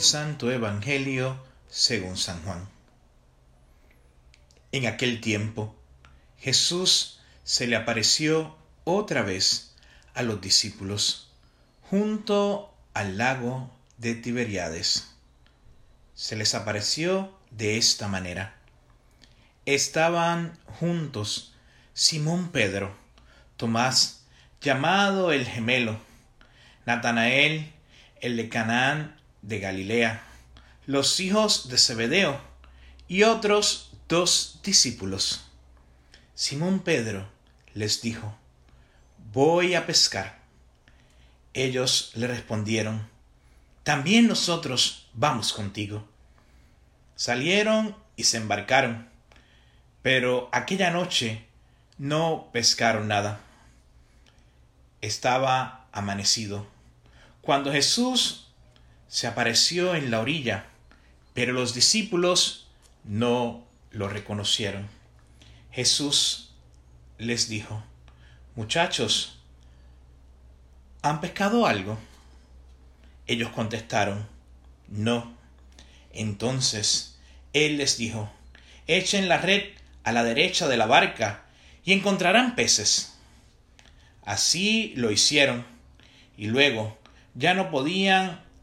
Santo Evangelio según San Juan. En aquel tiempo, Jesús se le apareció otra vez a los discípulos junto al lago de Tiberiades. Se les apareció de esta manera. Estaban juntos Simón Pedro, Tomás, llamado el gemelo, Natanael, el de Canaán de Galilea, los hijos de Zebedeo y otros dos discípulos. Simón Pedro les dijo, Voy a pescar. Ellos le respondieron, También nosotros vamos contigo. Salieron y se embarcaron, pero aquella noche no pescaron nada. Estaba amanecido cuando Jesús se apareció en la orilla, pero los discípulos no lo reconocieron. Jesús les dijo, Muchachos, ¿han pescado algo? Ellos contestaron, No. Entonces Él les dijo, Echen la red a la derecha de la barca y encontrarán peces. Así lo hicieron, y luego ya no podían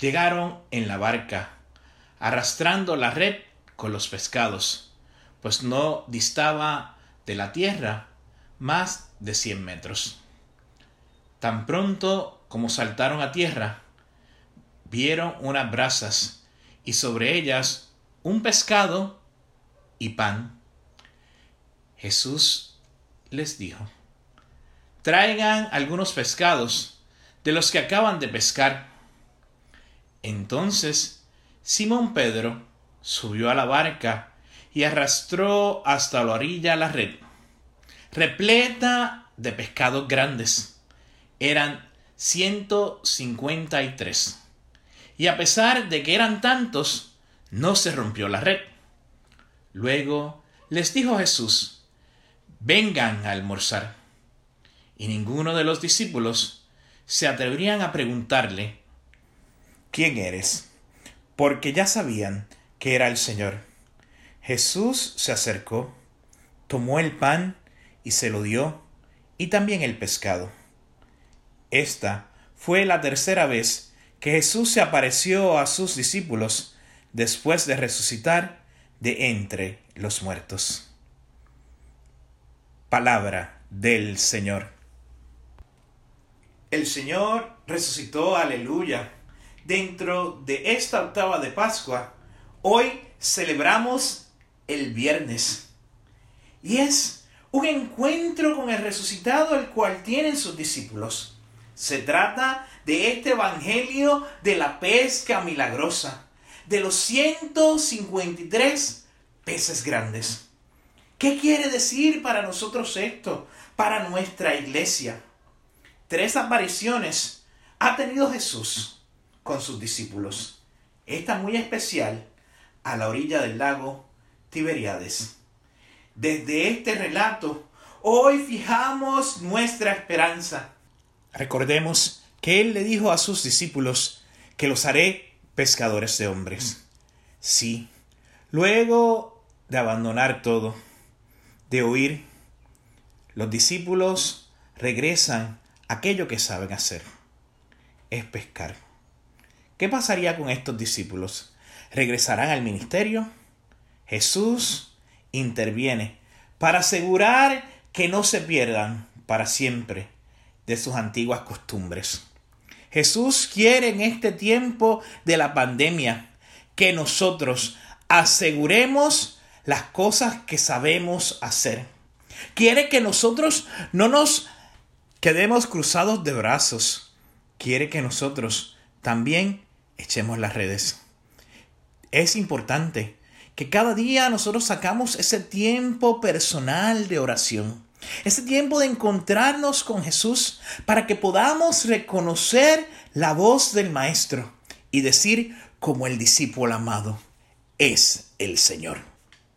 llegaron en la barca, arrastrando la red con los pescados, pues no distaba de la tierra más de cien metros. Tan pronto como saltaron a tierra, vieron unas brasas y sobre ellas un pescado y pan. Jesús les dijo, traigan algunos pescados de los que acaban de pescar. Entonces Simón Pedro subió a la barca y arrastró hasta la orilla la red, repleta de pescados grandes. Eran ciento cincuenta y tres. Y a pesar de que eran tantos, no se rompió la red. Luego les dijo Jesús, vengan a almorzar. Y ninguno de los discípulos se atreverían a preguntarle, ¿quién eres? Porque ya sabían que era el Señor. Jesús se acercó, tomó el pan y se lo dio, y también el pescado. Esta fue la tercera vez que Jesús se apareció a sus discípulos después de resucitar de entre los muertos. Palabra del Señor. El Señor resucitó, aleluya. Dentro de esta octava de Pascua, hoy celebramos el viernes. Y es un encuentro con el resucitado el cual tienen sus discípulos. Se trata de este Evangelio de la pesca milagrosa, de los 153 peces grandes. ¿Qué quiere decir para nosotros esto, para nuestra iglesia? Tres apariciones ha tenido Jesús con sus discípulos. Esta muy especial a la orilla del lago Tiberiades. Desde este relato, hoy fijamos nuestra esperanza. Recordemos que Él le dijo a sus discípulos que los haré pescadores de hombres. Sí, luego de abandonar todo, de huir, los discípulos regresan aquello que saben hacer, es pescar. ¿Qué pasaría con estos discípulos? ¿Regresarán al ministerio? Jesús interviene para asegurar que no se pierdan para siempre de sus antiguas costumbres. Jesús quiere en este tiempo de la pandemia que nosotros aseguremos las cosas que sabemos hacer. Quiere que nosotros no nos quedemos cruzados de brazos. Quiere que nosotros también echemos las redes. es importante que cada día nosotros sacamos ese tiempo personal de oración, ese tiempo de encontrarnos con Jesús para que podamos reconocer la voz del Maestro y decir como el discípulo amado, es el Señor.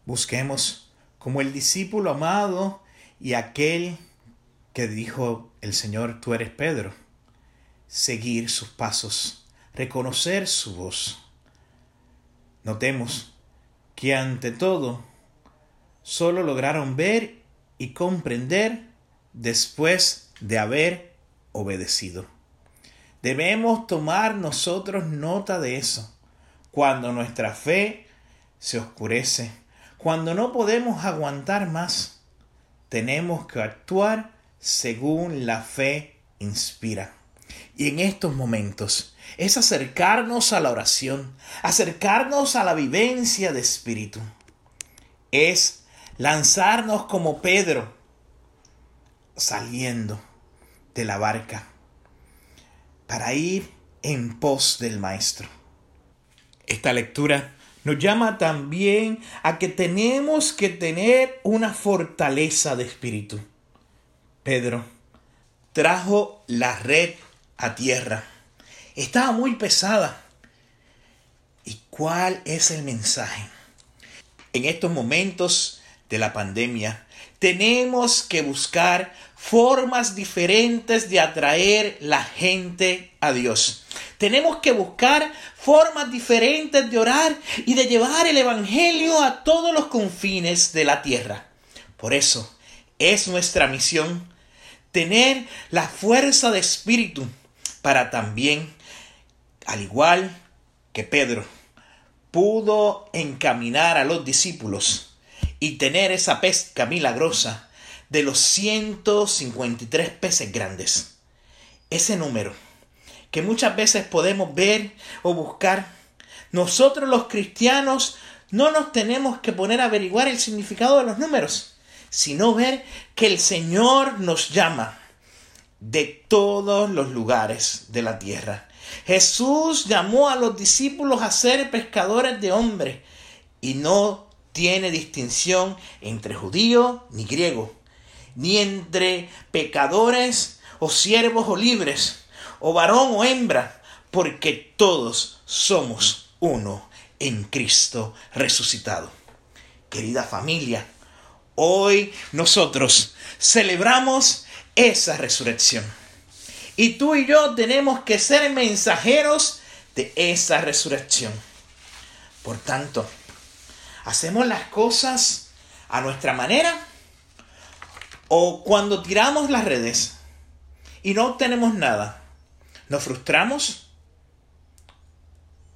Busquemos como el discípulo amado y aquel que dijo el Señor, tú eres Pedro, seguir sus pasos, reconocer su voz. Notemos que ante todo solo lograron ver y comprender después de haber obedecido. Debemos tomar nosotros nota de eso. Cuando nuestra fe se oscurece, cuando no podemos aguantar más, tenemos que actuar según la fe inspira. Y en estos momentos es acercarnos a la oración, acercarnos a la vivencia de espíritu. Es lanzarnos como Pedro saliendo de la barca para ir en pos del Maestro. Esta lectura nos llama también a que tenemos que tener una fortaleza de espíritu. Pedro trajo la red a tierra. Estaba muy pesada. ¿Y cuál es el mensaje? En estos momentos de la pandemia, tenemos que buscar formas diferentes de atraer la gente a Dios. Tenemos que buscar formas diferentes de orar y de llevar el Evangelio a todos los confines de la tierra. Por eso es nuestra misión tener la fuerza de espíritu para también, al igual que Pedro, pudo encaminar a los discípulos y tener esa pesca milagrosa de los 153 peces grandes. Ese número que muchas veces podemos ver o buscar, nosotros los cristianos no nos tenemos que poner a averiguar el significado de los números, sino ver que el Señor nos llama de todos los lugares de la tierra. Jesús llamó a los discípulos a ser pescadores de hombres y no tiene distinción entre judío ni griego ni entre pecadores o siervos o libres, o varón o hembra, porque todos somos uno en Cristo resucitado. Querida familia, hoy nosotros celebramos esa resurrección. Y tú y yo tenemos que ser mensajeros de esa resurrección. Por tanto, hacemos las cosas a nuestra manera o cuando tiramos las redes y no obtenemos nada, nos frustramos.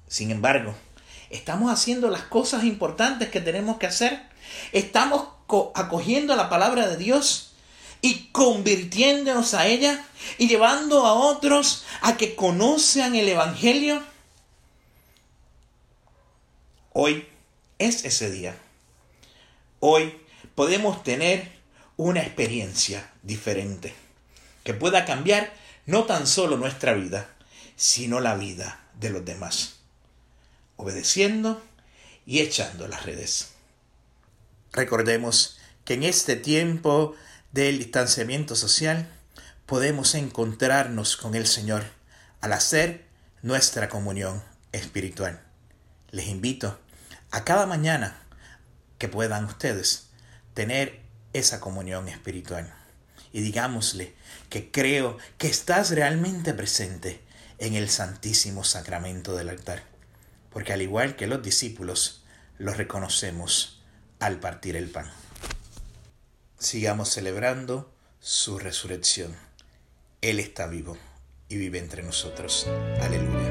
Sin embargo, estamos haciendo las cosas importantes que tenemos que hacer. Estamos acogiendo la palabra de Dios y convirtiéndonos a ella y llevando a otros a que conozcan el Evangelio. Hoy es ese día. Hoy podemos tener una experiencia diferente que pueda cambiar no tan solo nuestra vida, sino la vida de los demás, obedeciendo y echando las redes. Recordemos que en este tiempo del distanciamiento social podemos encontrarnos con el Señor al hacer nuestra comunión espiritual. Les invito a cada mañana que puedan ustedes tener esa comunión espiritual. Y digámosle que creo que estás realmente presente en el santísimo sacramento del altar. Porque al igual que los discípulos, lo reconocemos al partir el pan. Sigamos celebrando su resurrección. Él está vivo y vive entre nosotros. Aleluya.